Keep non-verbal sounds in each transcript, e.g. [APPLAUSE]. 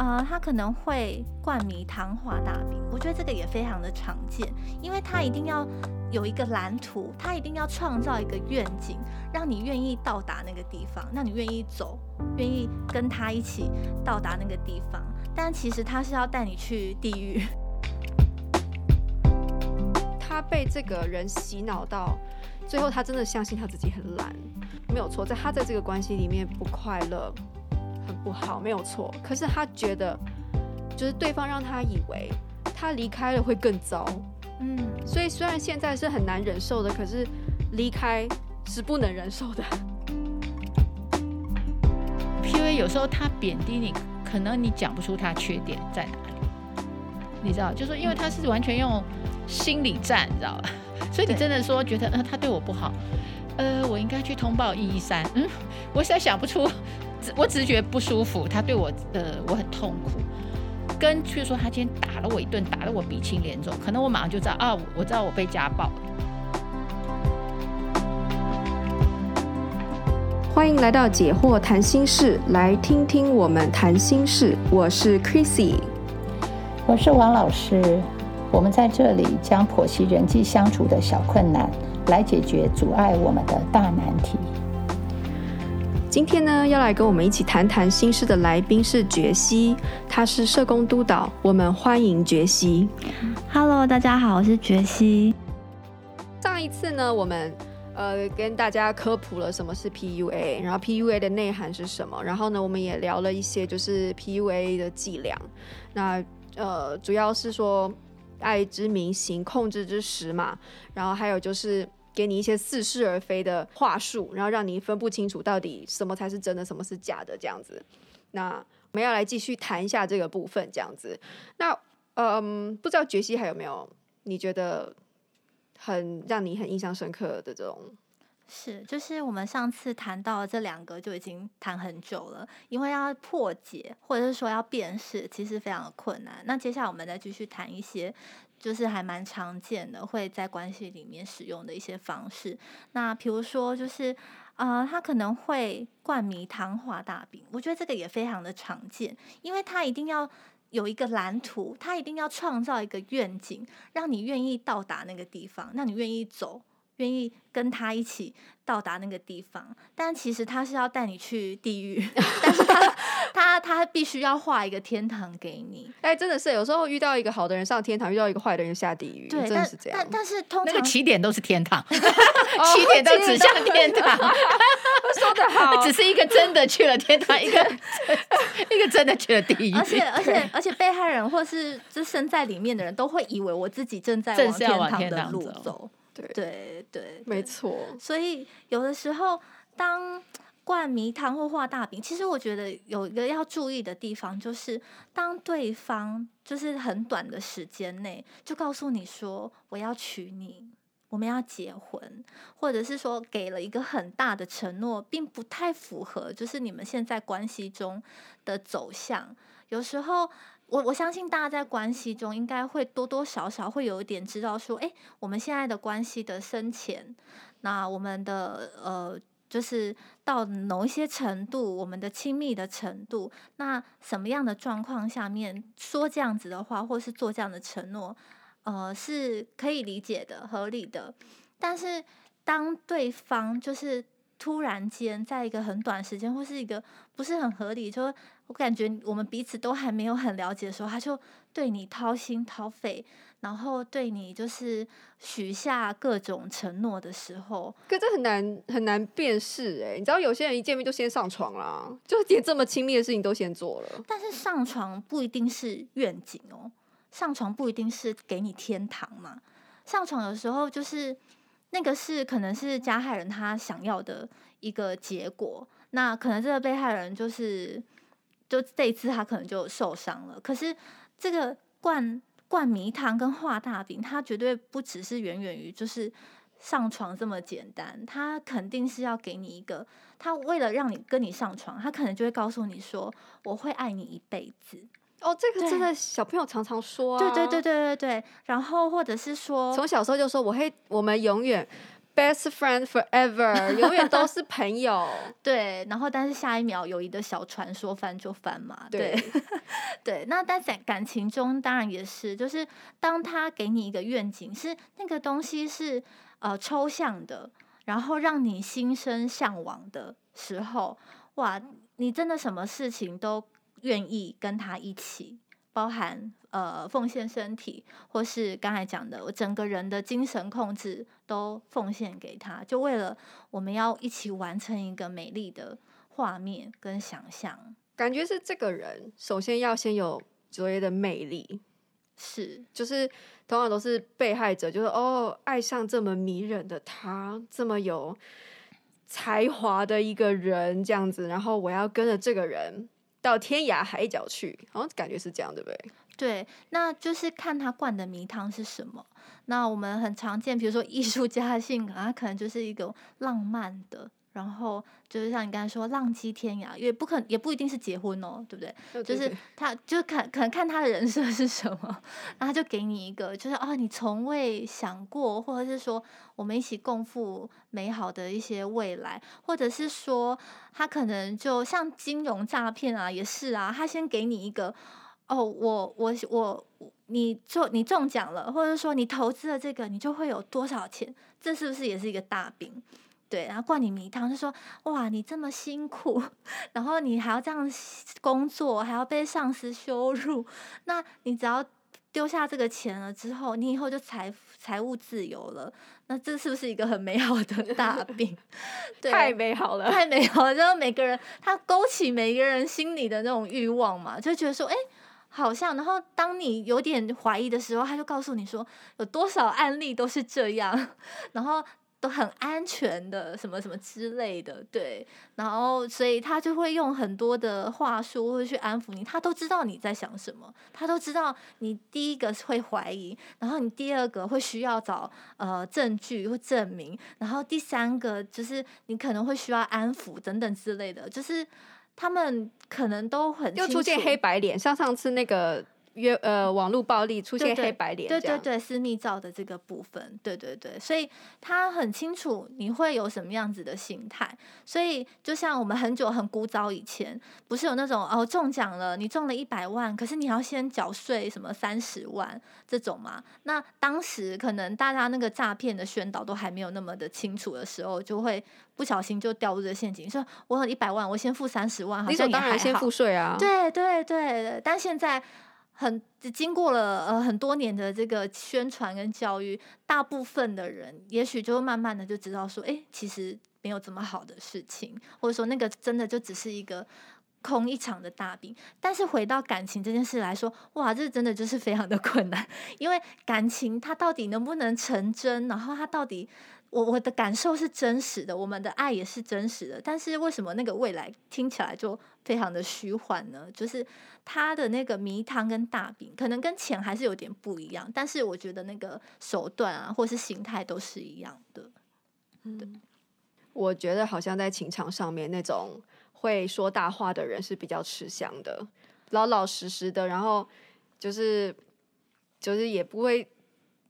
呃，他可能会灌迷汤画大饼，我觉得这个也非常的常见，因为他一定要有一个蓝图，他一定要创造一个愿景，让你愿意到达那个地方，让你愿意走，愿意跟他一起到达那个地方。但其实他是要带你去地狱。[LAUGHS] 他被这个人洗脑到最后，他真的相信他自己很懒，没有错，在他在这个关系里面不快乐。不好，没有错。可是他觉得，就是对方让他以为他离开了会更糟。嗯，所以虽然现在是很难忍受的，可是离开是不能忍受的。PUA 有时候他贬低你，可能你讲不出他缺点在哪里，你知道，就是说因为他是完全用心理战，你知道吧？[LAUGHS] 所以你真的说觉得，呃，他对我不好，呃，我应该去通报一一三。嗯，我实在想不出。我只是觉得不舒服，他对我，呃，我很痛苦。跟去说他今天打了我一顿，打得我鼻青脸肿，可能我马上就知道啊，我知道我被家暴了。欢迎来到解惑谈心事，来听听我们谈心事。我是 Chrissy，我是王老师。我们在这里将剖析人际相处的小困难，来解决阻碍我们的大难题。今天呢，要来跟我们一起谈谈心事的来宾是觉西，他是社工督导，我们欢迎觉西。Hello，大家好，我是觉西。上一次呢，我们呃跟大家科普了什么是 PUA，然后 PUA 的内涵是什么，然后呢，我们也聊了一些就是 PUA 的伎俩。那呃，主要是说爱之名行，控制之实嘛，然后还有就是。给你一些似是而非的话术，然后让你分不清楚到底什么才是真的，什么是假的，这样子。那我们要来继续谈一下这个部分，这样子。那嗯，不知道觉西还有没有你觉得很让你很印象深刻的这种？是，就是我们上次谈到这两个就已经谈很久了，因为要破解或者是说要辨识，其实非常的困难。那接下来我们再继续谈一些。就是还蛮常见的，会在关系里面使用的一些方式。那比如说，就是呃，他可能会灌迷汤画大饼，我觉得这个也非常的常见，因为他一定要有一个蓝图，他一定要创造一个愿景，让你愿意到达那个地方，让你愿意走，愿意跟他一起到达那个地方。但其实他是要带你去地狱，[LAUGHS] 但是他。[LAUGHS] 他他必须要画一个天堂给你，哎、欸，真的是有时候遇到一个好的人上天堂，遇到一个坏的人下地狱，对，真的是这样。但但，但是通常那个起点都是天堂，[LAUGHS] 起点都指向天堂。说得好，只是一个真的去了天堂，一个一个真的去了地狱。而且而且而且被害人或是就身在里面的人都会以为我自己正在往天堂的路走。走对对对，没错。所以有的时候当。灌迷汤或画大饼，其实我觉得有一个要注意的地方，就是当对方就是很短的时间内就告诉你说我要娶你，我们要结婚，或者是说给了一个很大的承诺，并不太符合就是你们现在关系中的走向。有时候我我相信大家在关系中应该会多多少少会有一点知道说，哎，我们现在的关系的深浅，那我们的呃。就是到某一些程度，我们的亲密的程度，那什么样的状况下面说这样子的话，或是做这样的承诺，呃，是可以理解的、合理的。但是当对方就是突然间在一个很短时间，或是一个不是很合理，就我感觉我们彼此都还没有很了解的时候，他就对你掏心掏肺。然后对你就是许下各种承诺的时候，可这很难很难辨识哎。你知道有些人一见面就先上床啦，就连这么亲密的事情都先做了。但是上床不一定是愿景哦，上床不一定是给你天堂嘛。上床有时候就是那个是可能是加害人他想要的一个结果，那可能这个被害人就是就这一次他可能就受伤了。可是这个灌。灌迷汤跟画大饼，它绝对不只是远远于就是上床这么简单，他肯定是要给你一个，他为了让你跟你上床，他可能就会告诉你说，我会爱你一辈子。哦，这个真的小朋友常常说啊，对对对对对对，然后或者是说，从小时候就说我会，我们永远 best friend forever，[LAUGHS] 永远都是朋友。[LAUGHS] 对，然后但是下一秒友谊的小船说翻就翻嘛。对，对，[LAUGHS] 对，那在感感情中当然也是，就是当他给你一个愿景，是那个东西是呃抽象的，然后让你心生向往的时候，哇，你真的什么事情都愿意跟他一起。包含呃奉献身体，或是刚才讲的，我整个人的精神控制都奉献给他，就为了我们要一起完成一个美丽的画面跟想象。感觉是这个人首先要先有卓越的魅力，是就是通常都是被害者，就是哦爱上这么迷人的他，这么有才华的一个人这样子，然后我要跟着这个人。到天涯海角去，好像感觉是这样，对不对？对，那就是看他灌的迷汤是什么。那我们很常见，比如说艺术家的性格，他可能就是一个浪漫的。然后就是像你刚才说，浪迹天涯，也不可也不一定是结婚哦，对不对？对对对，就是他，就看可能看他的人设是什么，然后他就给你一个，就是啊，你从未想过，或者是说我们一起共赴美好的一些未来，或者是说他可能就像金融诈骗啊，也是啊，他先给你一个，哦，我我我你中你中奖了，或者说你投资了这个，你就会有多少钱，这是不是也是一个大饼？对，然后灌你迷汤，就说哇，你这么辛苦，[LAUGHS] 然后你还要这样工作，还要被上司羞辱，那你只要丢下这个钱了之后，你以后就财财务自由了，那这是不是一个很美好的 [LAUGHS] 大病？对，太美好了，太美好了，就是每个人他勾起每个人心里的那种欲望嘛，就觉得说，哎，好像，然后当你有点怀疑的时候，他就告诉你说，有多少案例都是这样，[LAUGHS] 然后。都很安全的，什么什么之类的，对，然后所以他就会用很多的话术会去安抚你，他都知道你在想什么，他都知道你第一个会怀疑，然后你第二个会需要找呃证据或证明，然后第三个就是你可能会需要安抚等等之类的，就是他们可能都很又出现黑白脸，像上次那个。约呃，网络暴力出现黑白脸，对对对，私密照的这个部分，对对对，所以他很清楚你会有什么样子的心态，所以就像我们很久很古早以前，不是有那种哦中奖了，你中了一百万，可是你要先缴税什么三十万这种嘛？那当时可能大家那个诈骗的宣导都还没有那么的清楚的时候，就会不小心就掉入这陷阱，说我有一百万，我先付三十万，好像也还好，当然先付税啊，对对对，但现在。很经过了呃很多年的这个宣传跟教育，大部分的人也许就会慢慢的就知道说，哎，其实没有这么好的事情，或者说那个真的就只是一个空一场的大病。但是回到感情这件事来说，哇，这真的就是非常的 [LAUGHS] 困难，因为感情它到底能不能成真，然后它到底。我我的感受是真实的，我们的爱也是真实的，但是为什么那个未来听起来就非常的虚幻呢？就是他的那个迷汤跟大饼，可能跟钱还是有点不一样，但是我觉得那个手段啊，或是形态都是一样的。对，我觉得好像在情场上面，那种会说大话的人是比较吃香的，老老实实的，然后就是就是也不会。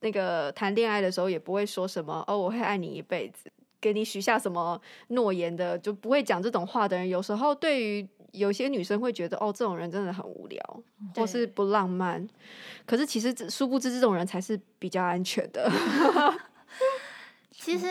那个谈恋爱的时候也不会说什么哦，我会爱你一辈子，给你许下什么诺言的，就不会讲这种话的人。有时候对于有些女生会觉得哦，这种人真的很无聊，或是不浪漫。可是其实殊不知，这种人才是比较安全的。[LAUGHS] [LAUGHS] 其实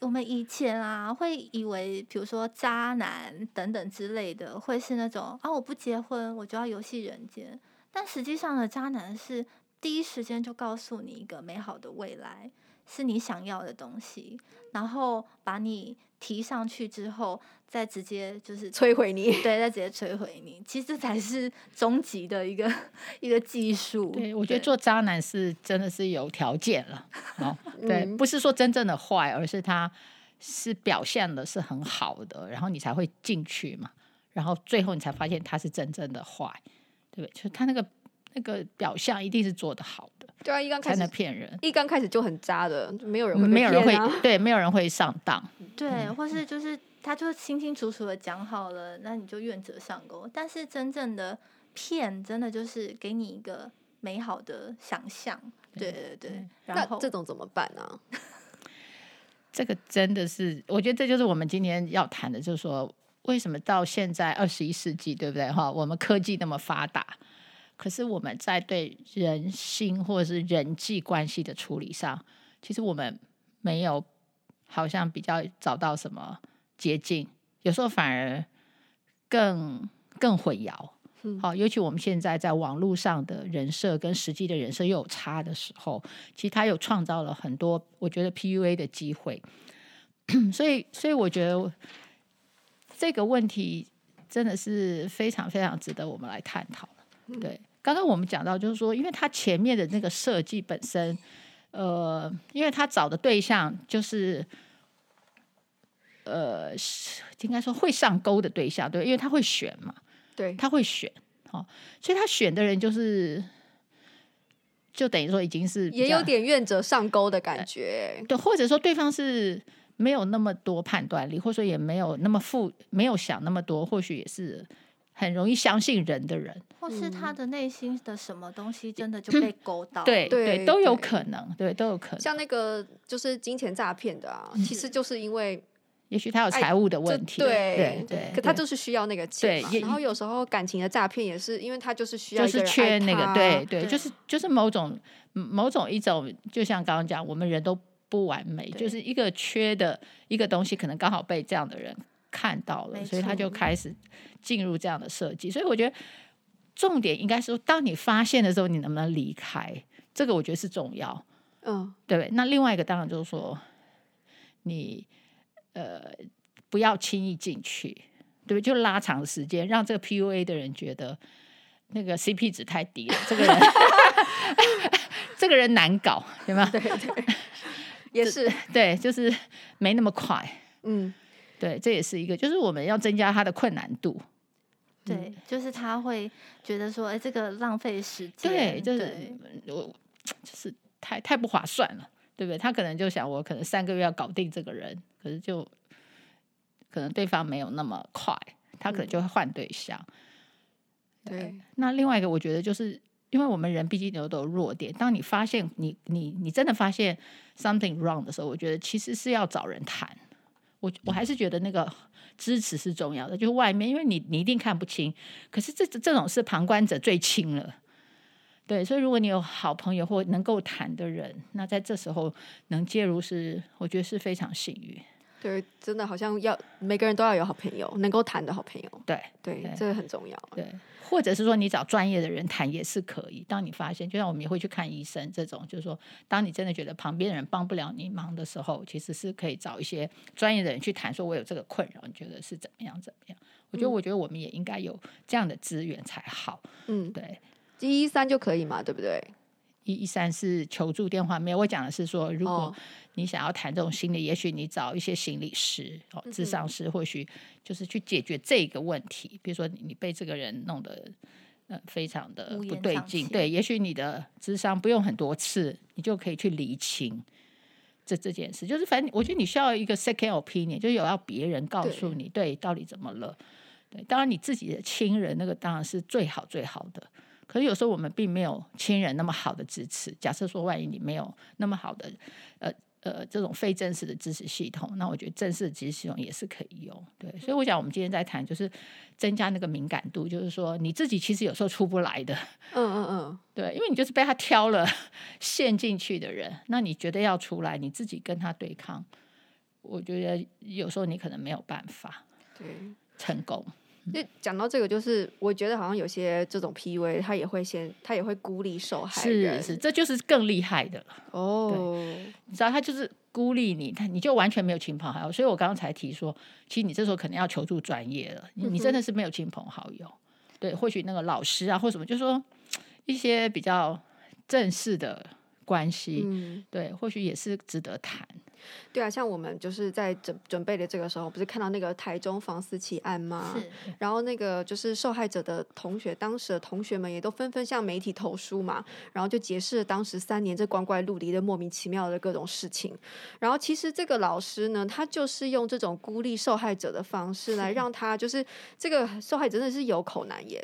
我们以前啊，会以为比如说渣男等等之类的，会是那种啊，我不结婚我就要游戏人间。但实际上的渣男是。第一时间就告诉你一个美好的未来是你想要的东西，然后把你提上去之后，再直接就是摧毁你，对，再直接摧毁你。其实这才是终极的一个一个技术。对，我觉得做渣男是真的是有条件了。哦，[LAUGHS] 对，不是说真正的坏，而是他是表现的是很好的，然后你才会进去嘛。然后最后你才发现他是真正的坏，对不对？就是他那个。那个表象一定是做得好的，对啊，一刚开始才能骗人，一刚开始就很渣的，就没有人会、啊，没有人会，对，没有人会上当，对，嗯、或是就是他就清清楚楚的讲好了，那你就愿者上钩。但是真正的骗，真的就是给你一个美好的想象，对对对。然后那这种怎么办呢、啊？[LAUGHS] 这个真的是，我觉得这就是我们今天要谈的，就是说为什么到现在二十一世纪，对不对？哈，我们科技那么发达，可是我们在对人心或者是人际关系的处理上，其实我们没有好像比较找到什么捷径，有时候反而更更混淆。好，尤其我们现在在网络上的人设跟实际的人设又有差的时候，其实他又创造了很多我觉得 PUA 的机会。[COUGHS] 所以，所以我觉得这个问题真的是非常非常值得我们来探讨。对，刚刚我们讲到就是说，因为他前面的那个设计本身，呃，因为他找的对象就是，呃，应该说会上钩的对象，对，因为他会选嘛。对，他会选，哦，所以他选的人就是，就等于说已经是也有点愿者上钩的感觉，对，或者说对方是没有那么多判断力，或者说也没有那么富，没有想那么多，或许也是很容易相信人的人，或是他的内心的什么东西真的就被勾到，对对，都有可能，对，都有可能，像那个就是金钱诈骗的啊，其实就是因为。也许他有财务的问题，对对对，可他就是需要那个钱嘛。然后有时候感情的诈骗也是，因为他就是需要就是缺那个，对对，就是就是某种某种一种，就像刚刚讲，我们人都不完美，就是一个缺的一个东西，可能刚好被这样的人看到了，所以他就开始进入这样的设计。所以我觉得重点应该是，当你发现的时候，你能不能离开？这个我觉得是重要。嗯，对。那另外一个当然就是说你。呃，不要轻易进去，对不对？就拉长时间，让这个 PUA 的人觉得那个 CP 值太低了，这个人 [LAUGHS] 这个人难搞，对吗？对对，也是 [LAUGHS] 对，就是没那么快。嗯，对，这也是一个，就是我们要增加他的困难度。对，就是他会觉得说，哎，这个浪费时间，对，就是我 [TSK] 就是太太不划算了。对不对？他可能就想，我可能三个月要搞定这个人，可是就可能对方没有那么快，他可能就会换对象。嗯、对，对，那另外一个，我觉得就是，因为我们人毕竟有都有弱点。当你发现你你你真的发现 something wrong 的时候，我觉得其实是要找人谈。我我还是觉得那个支持是重要的，就是外面，因为你你一定看不清，可是这这种是旁观者最清了。对，所以如果你有好朋友或能够谈的人，那在这时候能介入是，我觉得是非常幸运。对，真的好像要每个人都要有好朋友，能够谈的好朋友。对对，对，这个很重要。对，或者是说你找专业的人谈也是可以。当你发现，就像我们也会去看医生这种，就是说，当你真的觉得旁边的人帮不了你忙的时候，其实是可以找一些专业的人去谈，说我有这个困扰，你觉得是怎么样怎么样？我觉得，我觉得我们也应该有这样的资源才好。嗯，对。一一三就可以嘛，对不对？一一三四求助电话，没有。我讲的是说，如果你想要谈这种心理，也许你找一些心理师哦，智商师，或许就是去解决这个问题。比如说，你被这个人弄得呃非常的不对劲，对，也许你的智商不用很多次，你就可以去厘清这这件事。就是反正我觉得你需要一个 second opinion，就有要别人告诉你对，对到底怎么了。对，当然你自己的亲人那个当然是最好最好的。可是有时候我们并没有亲人那么好的支持。假设说，万一你没有那么好的呃呃这种非正式的支持系统，那我觉得正式的支持系统也是可以用。对，所以我想我们今天在谈就是增加那个敏感度，就是说你自己其实有时候出不来的。嗯嗯嗯，[LAUGHS] 对，因为你就是被他挑了陷进去的人，那你觉得要出来，你自己跟他对抗，我觉得有时候你可能没有办法对成功。就讲到这个，就是我觉得好像有些这种 PUA，他也会先，他也会孤立受害人，是是，这就是更厉害的了。哦，你知道他就是孤立你，他你就完全没有亲朋好友。所以我刚刚才提说，其实你这时候可能要求助专业了，你真的是没有亲朋好友。嗯、对，或许那个老师啊，或什么，就是说一些比较正式的关系，嗯、对，或许也是值得谈。对啊，像我们就是在准准备的这个时候，不是看到那个台中房思琪案吗？是。然后那个就是受害者的同学，当时的同学们也都纷纷向媒体投书嘛，然后就解释了当时三年这光怪陆离的莫名其妙的各种事情。然后其实这个老师呢，他就是用这种孤立受害者的方式来 [LAUGHS] 让他，就是这个受害者真的是有口难言。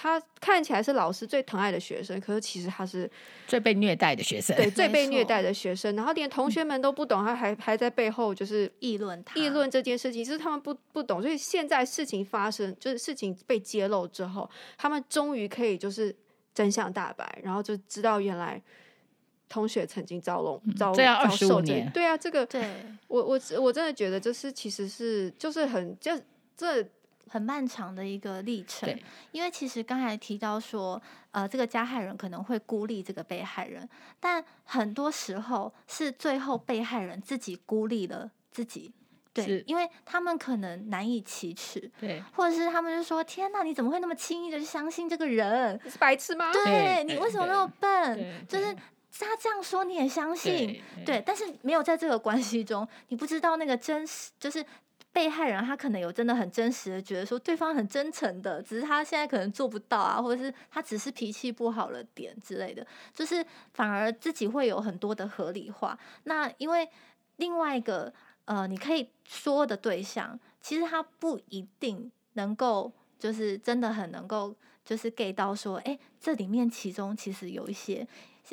他看起来是老师最疼爱的学生，可是其实他是最被虐待的学生，对，最被虐待的学生。然后连同学们都不懂，他还还在背后就是议论他，议论这件事情，就是他们不不懂。所以现在事情发生，就是事情被揭露之后，他们终于可以就是真相大白，然后就知道原来。同学曾经遭弄遭这样二十五年，对啊，这个对我我我真的觉得就是其实是就是很就这很漫长的一个历程。因为其实刚才提到说，呃，这个加害人可能会孤立这个被害人，但很多时候是最后被害人自己孤立了自己。对，因为他们可能难以启齿，对，或者是他们就说：“天哪，你怎么会那么轻易的相信这个人？你是白痴吗？对，对你为什么那么笨？就是。”他这样说你也相信，对，但是没有在这个关系中，你不知道那个真实，就是被害人他可能有真的很真实的觉得说对方很真诚的，只是他现在可能做不到啊，或者是他只是脾气不好了点之类的，就是反而自己会有很多的合理化。那因为另外一个呃，你可以说的对象，其实他不一定能够，就是真的很能够，就是 get 到说，哎，这里面其中其实有一些。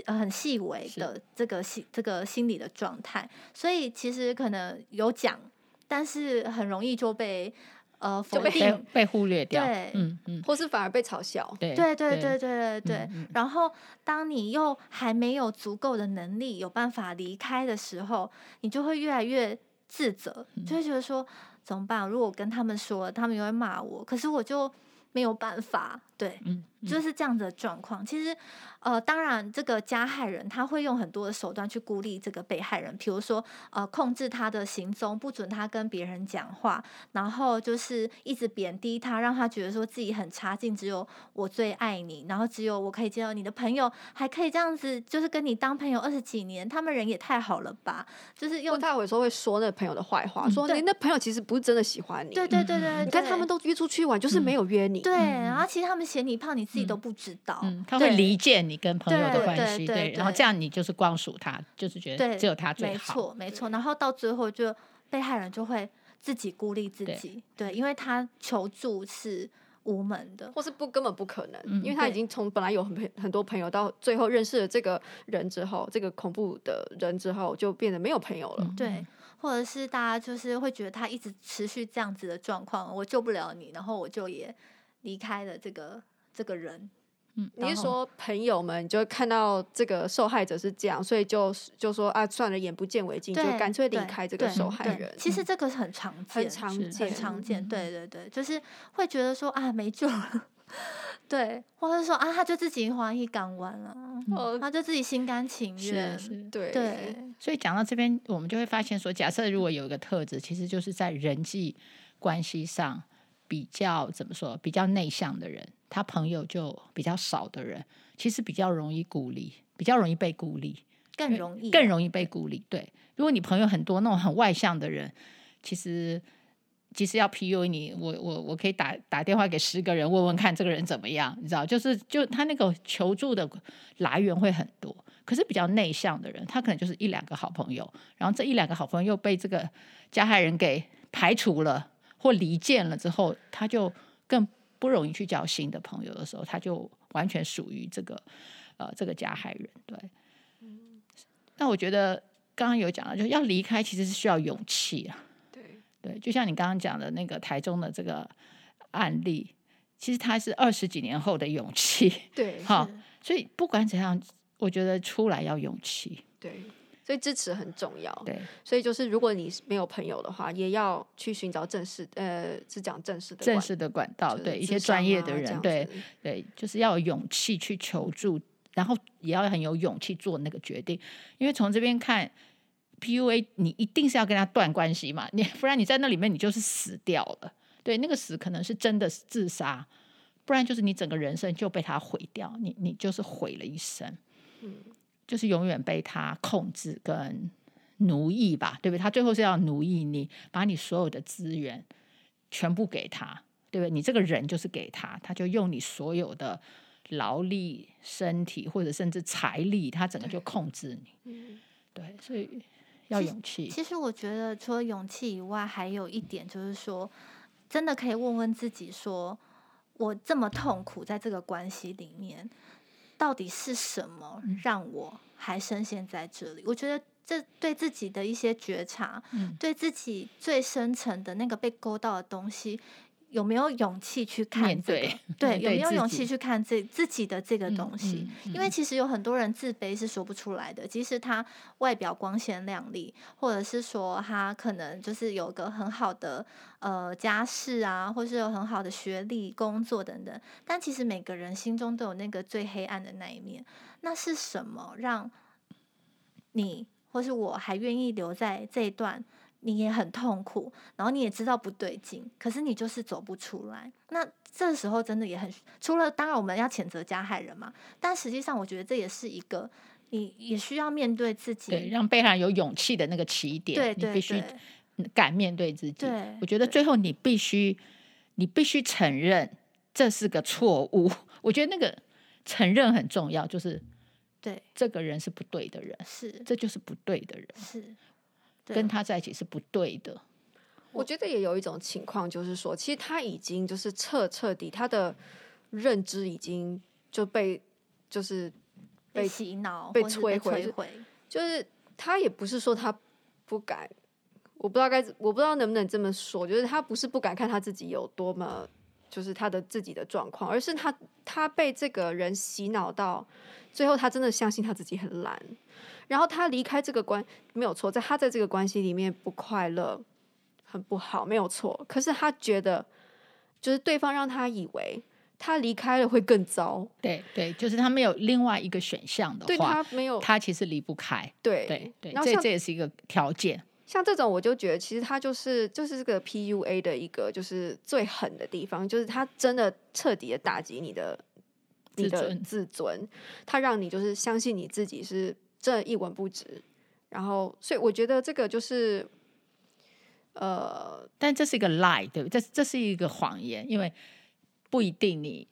呃，很细微的这个心这个心理的状态，所以其实可能有讲，但是很容易就被呃否定被，被忽略掉，对，嗯嗯，或是反而被嘲笑，对对对对对对对。嗯嗯、然后当你又还没有足够的能力有办法离开的时候，你就会越来越自责，就会觉得说怎么办？如果我跟他们说，他们又会骂我，可是我就没有办法，对，嗯，嗯就是这样子的状况。其实。呃，当然，这个加害人他会用很多的手段去孤立这个被害人，比如说，呃，控制他的行踪，不准他跟别人讲话，然后就是一直贬低他，让他觉得说自己很差劲，只有我最爱你，然后只有我可以见到你的朋友，还可以这样子，就是跟你当朋友二十几年，他们人也太好了吧？就是用他有时候会说那个朋友的坏话，嗯、说你那朋友其实不是真的喜欢你，对对对对，对，你看他们都约出去玩，就是没有约你，对，然后其实他们嫌你胖，你自己都不知道，嗯，他会离间你跟朋友的关系，对，对，然后这样你就是光属他，就是觉得只有他最好，没错没错。然后到最后，就被害人就会自己孤立自己，对，因为他求助是无门的，或是不根本不可能，因为他已经从本来有很很多朋友，到最后认识了这个人之后，这个恐怖的人之后，就变得没有朋友了，对，或者是大家就是会觉得他一直持续这样子的状况，我救不了你，然后我就也离开了这个这个人。嗯，你是说朋友们就看到这个受害者是这样，所以就就说啊，算了，眼不见为净，就干脆离开这个受害人。其实这个是很常见，很常见，很常见。对对对，就是会觉得说啊，没救了，[LAUGHS] 对，或者说啊，他就自己欢喜港湾了，嗯，他就自己心甘情愿。是是，对对。所以讲到这边，我们就会发现说，假设如果有一个特质，其实就是在人际关系上比较怎么说，比较内向的人。他朋友就比较少的人，其实比较容易孤立，比较容易被孤立，更容易更容易被孤立。对，如果你朋友很多，那种很外向的人，其实其实要 PUA 你，我我我可以打打电话给十个人问问看这个人怎么样，你知道，就是就他那个求助的来源会很多。可是比较内向的人，他可能就是一两个好朋友，然后这一两个好朋友又被这个加害人给排除了或离间了之后，他就更。不容易去交新的朋友的时候，他就完全属于这个呃这个加害人。对，那我觉得刚刚有讲到，就是要离开其实是需要勇气啊。对对，就像你刚刚讲的那个台中的这个案例，其实他是二十几年后的勇气。对，[LAUGHS] 好，所以不管怎样，我觉得出来要勇气。对。所以支持很重要。对，所以就是如果你没有朋友的话，也要去寻找正式，呃，是讲正式的正式的管道，对一些专业的人，对对，就是要有勇气去求助，然后也要很有勇气做那个决定。因为从这边看，PUA 你一定是要跟他断关系嘛，你不然你在那里面你就是死掉了。对，那个死可能是真的自杀，不然就是你整个人生就被他毁掉，你你就是毁了一生。嗯。就是永远被他控制跟奴役吧，对不对？他最后是要奴役你，把你所有的资源全部给他，对不对？你这个人就是给他，他就用你所有的劳力、身体或者甚至财力，他整个就控制你。嗯，对，所以要勇气。其实我觉得除了勇气以外，还有一点就是说，真的可以问问自己说，我这么痛苦在这个关系里面，到底是什么让我还深陷在这里？我觉得这对自己的一些觉察，嗯、对自己最深层的那个被勾到的东西。有没有勇气去看这个？对，[LAUGHS] 有没有勇气去看这自己的这个东西？嗯嗯嗯、因为其实有很多人自卑是说不出来的，即使他外表光鲜亮丽，或者是说他可能就是有个很好的呃家世啊，或是有很好的学历、工作等等，但其实每个人心中都有那个最黑暗的那一面。那是什么让你或是我还愿意留在这一段？你也很痛苦，然后你也知道不对劲，可是你就是走不出来。那这时候真的也很，除了当然我们要谴责加害人嘛，但实际上我觉得这也是一个你也需要面对自己，对，让被害人有勇气的那个起点。对，对，对，你必须敢面对自己。对，我觉得最后你必须，你必须承认这是个错误。[LAUGHS] 我觉得那个承认很重要，就是对这个人是不对的人，是这就是不对的人，是。跟他在一起是不对的。我觉得也有一种情况，就是说，其实他已经就是彻彻底，他的认知已经就被就是被，被洗脑、被摧毁。就是他也不是说他不敢，我不知道该，我不知道能不能这么说，就是他不是不敢看他自己有多么，就是他的自己的状况，而是他他被这个人洗脑到最后，他真的相信他自己很烂。然后他离开这个关没有错，在他在这个关系里面不快乐，很不好，没有错。可是他觉得，就是对方让他以为他离开了会更糟。对对，就是他没有另外一个选项的话，对他没有，他其实离不开。对对对，这这也是一个条件。像这种，我就觉得其实他就是就是这个 PUA 的一个就是最狠的地方，就是他真的彻底的打击你的你的自尊，他让你就是相信你自己是。这一文不值，然后，所以我觉得这个就是，呃，但这是一个 lie，对不对？这这是一个谎言，因为不一定你，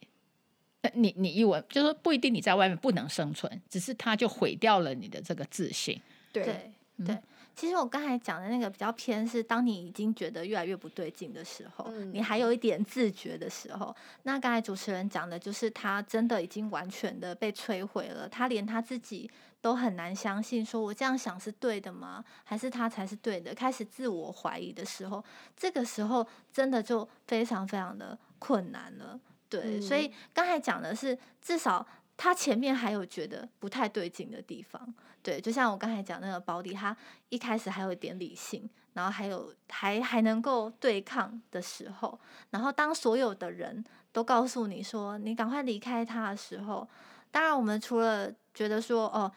你你一文就是说不一定你在外面不能生存，只是他就毁掉了你的这个自信。对对。其实我刚才讲的那个比较偏是，当你已经觉得越来越不对劲的时候，嗯、你还有一点自觉的时候，那刚才主持人讲的就是他真的已经完全的被摧毁了，他连他自己都很难相信，说我这样想是对的吗？还是他才是对的？开始自我怀疑的时候，这个时候真的就非常非常的困难了。对，嗯、所以刚才讲的是至少。他前面还有觉得不太对劲的地方，对，就像我刚才讲那个保底，他一开始还有一点理性，然后还有还还能够对抗的时候，然后当所有的人都告诉你说你赶快离开他的时候，当然我们除了觉得说哦，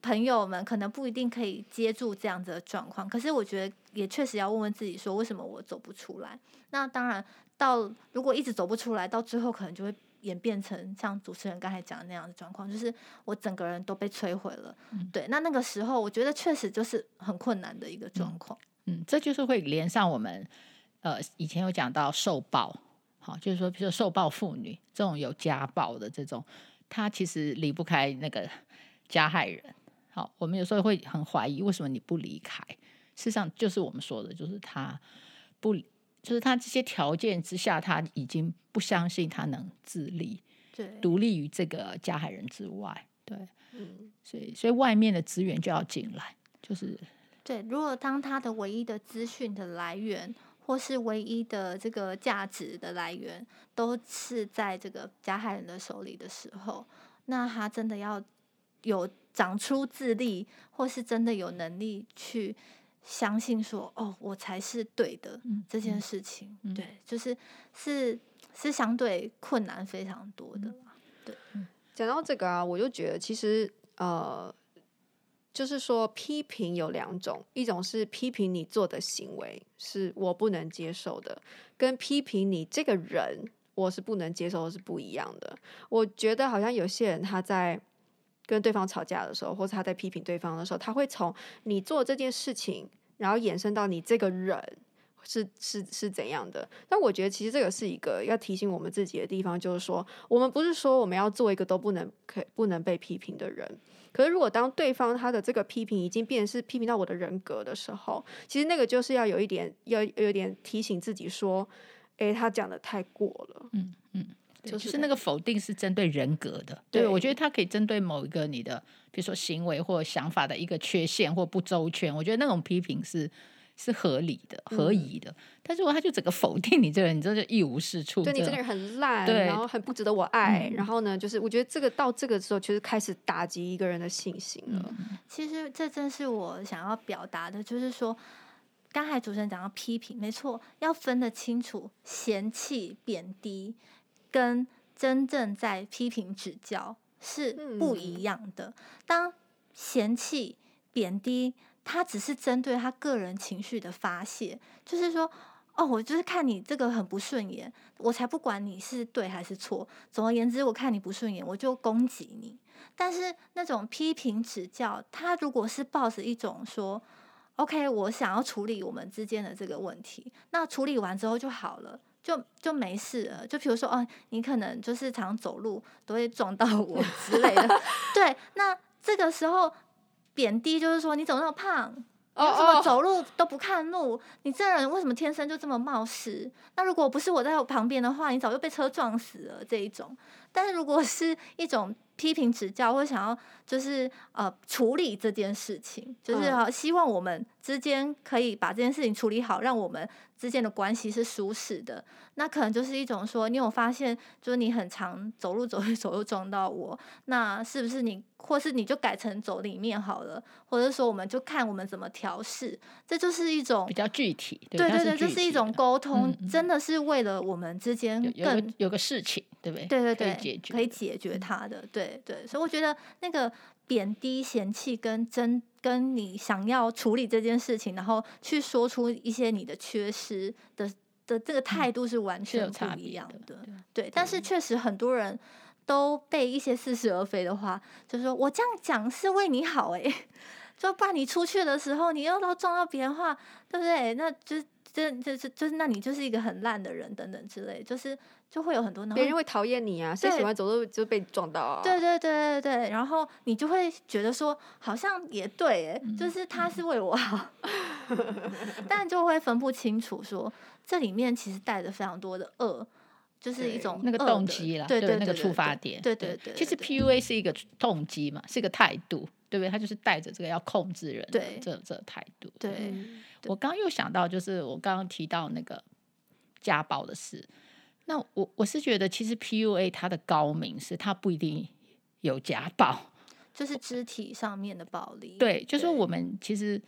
朋友们可能不一定可以接住这样子的状况，可是我觉得也确实要问问自己说为什么我走不出来？那当然到如果一直走不出来，到最后可能就会。演变成像主持人刚才讲的那样的状况，就是我整个人都被摧毁了。嗯、对，那那个时候我觉得确实就是很困难的一个状况。嗯，嗯，这就是会连上我们呃以前有讲到受暴，好，就是说比如说受暴妇女这种有家暴的这种，她其实离不开那个加害人。好，我们有时候会很怀疑为什么你不离开？事实上就是我们说的，就是他不。就是他这些条件之下，他已经不相信他能自立，对，独立于这个加害人之外，对，嗯，所以所以外面的资源就要进来，就是对。如果当他的唯一的资讯的来源，或是唯一的这个价值的来源，都是在这个加害人的手里的时候，那他真的要有长出自立，或是真的有能力去。相信说哦，我才是对的、嗯、这件事情，嗯、对，就是是是相对困难非常多的。嗯、对，讲到这个啊，我就觉得其实呃，就是说批评有两种，一种是批评你做的行为是我不能接受的，跟批评你这个人我是不能接受的是不一样的。我觉得好像有些人他在。跟对方吵架的时候，或者他在批评对方的时候，他会从你做这件事情，然后延伸到你这个人是是是怎样的。但我觉得其实这个是一个要提醒我们自己的地方，就是说我们不是说我们要做一个都不能可不能被批评的人。可是如果当对方他的这个批评已经变成是批评到我的人格的时候，其实那个就是要有一点要有点提醒自己说，诶，他讲的太过了。嗯嗯。就是那个否定是针对人格的。对，对我觉得他可以针对某一个你的，比如说行为或想法的一个缺陷或不周全，我觉得那种批评是。是合理的、合宜的，嗯、但是如果他就整个否定你这个人，你这就一无是处。对，你这个人很烂，然后很不值得我爱。嗯、然后呢，就是我觉得这个到这个时候，其实开始打击一个人的信心了。嗯、其实这正是我想要表达的，就是说，刚才主持人讲到批评，没错，要分得清楚，嫌弃、贬低跟真正在批评指教是不一样的。嗯、当嫌弃、贬低。他只是针对他个人情绪的发泄，就是说，哦，我就是看你这个很不顺眼，我才不管你是对还是错。总而言之，我看你不顺眼，我就攻击你。但是那种批评指教，他如果是抱着一种说，OK，我想要处理我们之间的这个问题，那处理完之后就好了，就就没事了。就比如说，哦，你可能就是常走路都会撞到我之类的，[LAUGHS] 对，那这个时候。贬低就是说，你怎么那么胖？你为什么走路都不看路？你这人为什么天生就这么冒失？那如果不是我在我旁边的话，你早就被车撞死了。这一种，但是如果是一种批评指教，或想要就是呃处理这件事情，就是好希望我们之间可以把这件事情处理好，让我们之间的关系是舒适的。那可能就是一种说，你有发现，就是你很常走路走一走又撞到我，那是不是你？或是你就改成走里面好了，或者说我们就看我们怎么调试，这就是一种比较具体。对对对，这是一种沟通，嗯嗯，真的是为了我们之间更有，个事情，对不对？对对对，可以解决，可以解决它的。对对，所以我觉得那个贬低、嫌弃跟真跟你想要处理这件事情，然后去说出一些你的缺失的的这个态度是完全不一样的。对，对，但是确实很多人。都被一些似是而非的话，就是说我这样讲是为你好诶、欸，[LAUGHS] 就怕你出去的时候，你又都撞到别人话，对不对？那就这就是就是那你就是一个很烂的人等等之类，就是就会有很多别人会讨厌你啊，谁喜欢走路就被撞到啊？对对对对对，然后你就会觉得说好像也对哎，就是他是为我好，[LAUGHS] 但就会分不清楚说这里面其实带着非常多的恶。就是一种那个动机啦，对对，那个触发点，对对对。其实 PUA 是一个动机嘛，是一个态度，对不对？他就是带着这个要控制人的这这态度。对，我刚刚又想到，就是我刚刚提到那个家暴的事。那我我是觉得，其实 PUA 它的高明是，它不一定有家暴，[LAUGHS] 就是肢体上面的暴力。对，就是我们其实。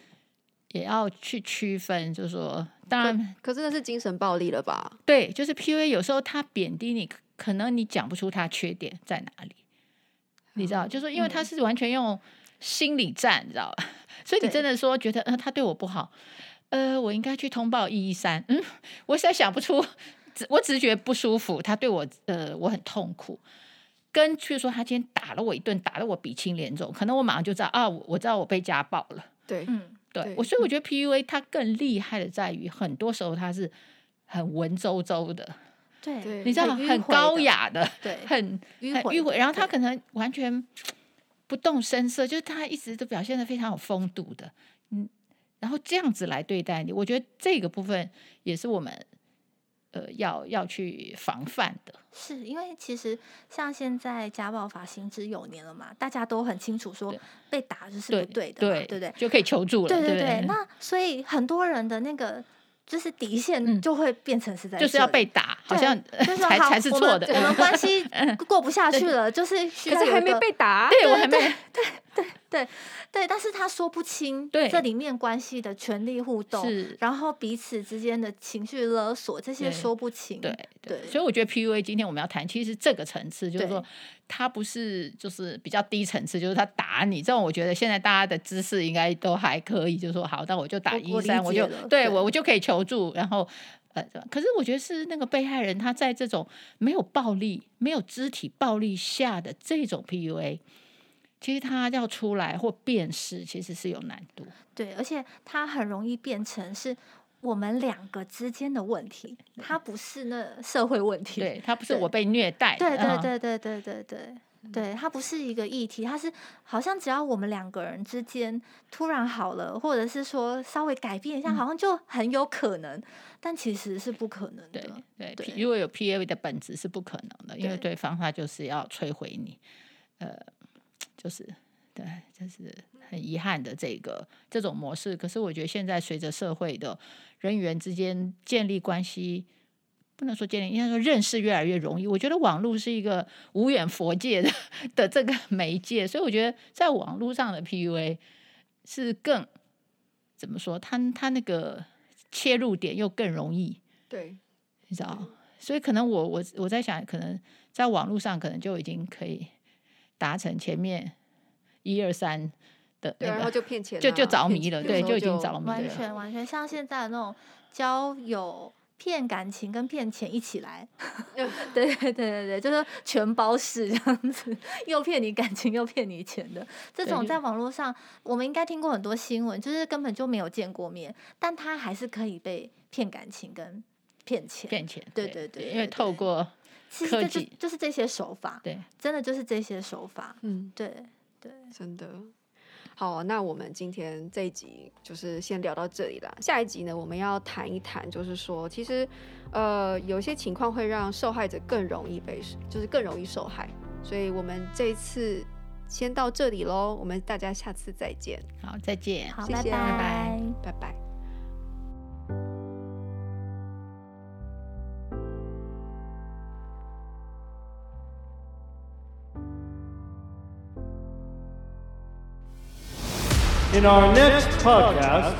也要去区分，就是说，当然，可是那是精神暴力了吧？对，就是 PUA 有时候他贬低你，可能你讲不出他缺点在哪里，你知道，就是说，因为他是完全用心理战，你知道吧？所以你真的说觉得，呃，他对我不好，呃，我应该去通报一一三。嗯，我实在想不出，我只是觉得不舒服，他对我，呃，我很痛苦。跟去说他今天打了我一顿，打得我鼻青脸肿，可能我马上就知道啊，我知道我被家暴了。对，嗯。对，我所以我觉得 PUA 它更厉害的在于，很多时候它是很文绉绉的，对，你知道很，很高雅的，对，很迂回，然后他可能完全不动声色，就是他一直都表现的非常有风度的，嗯，然后这样子来对待你，我觉得这个部分也是我们。呃，要要去防范的，是因为其实像现在家暴法行之有年了嘛，大家都很清楚说被打就是不对的，对对，对对？就可以求助了，对对对。对对，那所以很多人的那个就是底线就会变成是在、嗯、就是要被打，好像就是才才是错的。我们关系 [LAUGHS] 过不下去了，就是需要可是还没被打，对我还没对对。对对对，但是他说不清这里面关系的权力互动，然后彼此之间的情绪勒索，这些说不清。对对，对，所以我觉得 PUA 今天我们要谈，其实这个层次就是说，他不是就是比较低层次，就是他打你这种，我觉得现在大家的姿势应该都还可以，就是说好，那我就打一三，我就对我我就可以求助，然后呃，可是我觉得是那个被害人他在这种没有暴力、没有肢体暴力下的这种 PUA。其实他要出来或辨识，其实是有难度。对，而且他很容易变成是我们两个之间的问题，它不是那社会问题。对，它不是我被虐待。对对对对对对对。对，它不是一个议题，它是好像只要我们两个人之间突然好了，或者是说稍微改变一下，好像就很有可能，嗯、但其实是不可能的。对对，对，如果有 PUA 的本质是不可能的，因为对方他就是要摧毁你，呃，就是对，这是很遗憾的这个这种模式。可是我觉得现在随着社会的人与人之间建立关系。不能说建立，应该说认识越来越容易。我觉得网络是一个无远佛界的 [LAUGHS] 的这个媒介，所以我觉得在网络上的 PUA 是更怎么说？他他那个切入点又更容易，对，你知道？所以可能我我我在想，可能在网络上可能就已经可以达成前面一二三的，对，然后就骗钱，就就着迷了，对，就已经着迷了，完全完全像现在的那种交友。骗感情跟骗钱一起来，[LAUGHS] 对对对对对，就是全包式这样子，又骗你感情又骗你钱的。这种，在网络上我们应该听过很多新闻，就是根本就没有见过面，但他还是可以被骗感情跟骗钱。骗钱，对对对，因为透过其实就就是这些手法，对，真的就是这些手法，嗯，对对，真的。好，那我们今天这一集就是先聊到这里了。下一集呢，我们要谈一谈，就是说，其实，呃，有些情况会让受害者更容易被，就是更容易受害。所以我们这一次先到这里喽，我们大家下次再见。好，再见。好，谢谢，拜拜，拜拜。In our next podcast，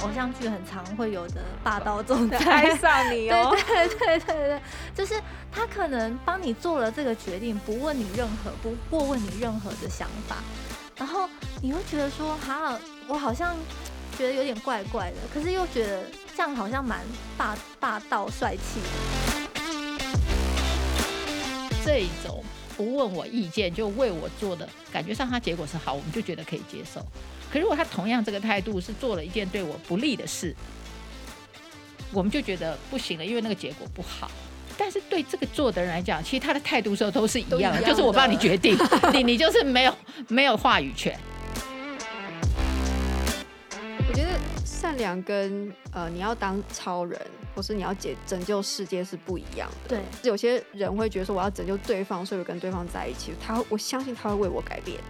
偶像剧很常会有的霸道总裁。[LAUGHS] 爱上你哦，[LAUGHS] 对对对对对，就是他可能帮你做了这个决定，不问你任何，不过问你任何的想法，然后你会觉得说，哈，我好像觉得有点怪怪的，可是又觉得这样好像蛮霸霸道帅气的，这一种。不问我意见就为我做的，感觉上他结果是好，我们就觉得可以接受。可如果他同样这个态度是做了一件对我不利的事，我们就觉得不行了，因为那个结果不好。但是对这个做的人来讲，其实他的态度时候都是一样的，就是我帮你决定，[LAUGHS] 你你就是没有没有话语权。善良跟呃，你要当超人。或是你要解拯救世界是不一样的。对，有些人会觉得说我要拯救对方，所以我跟对方在一起。他，我相信他会为我改变。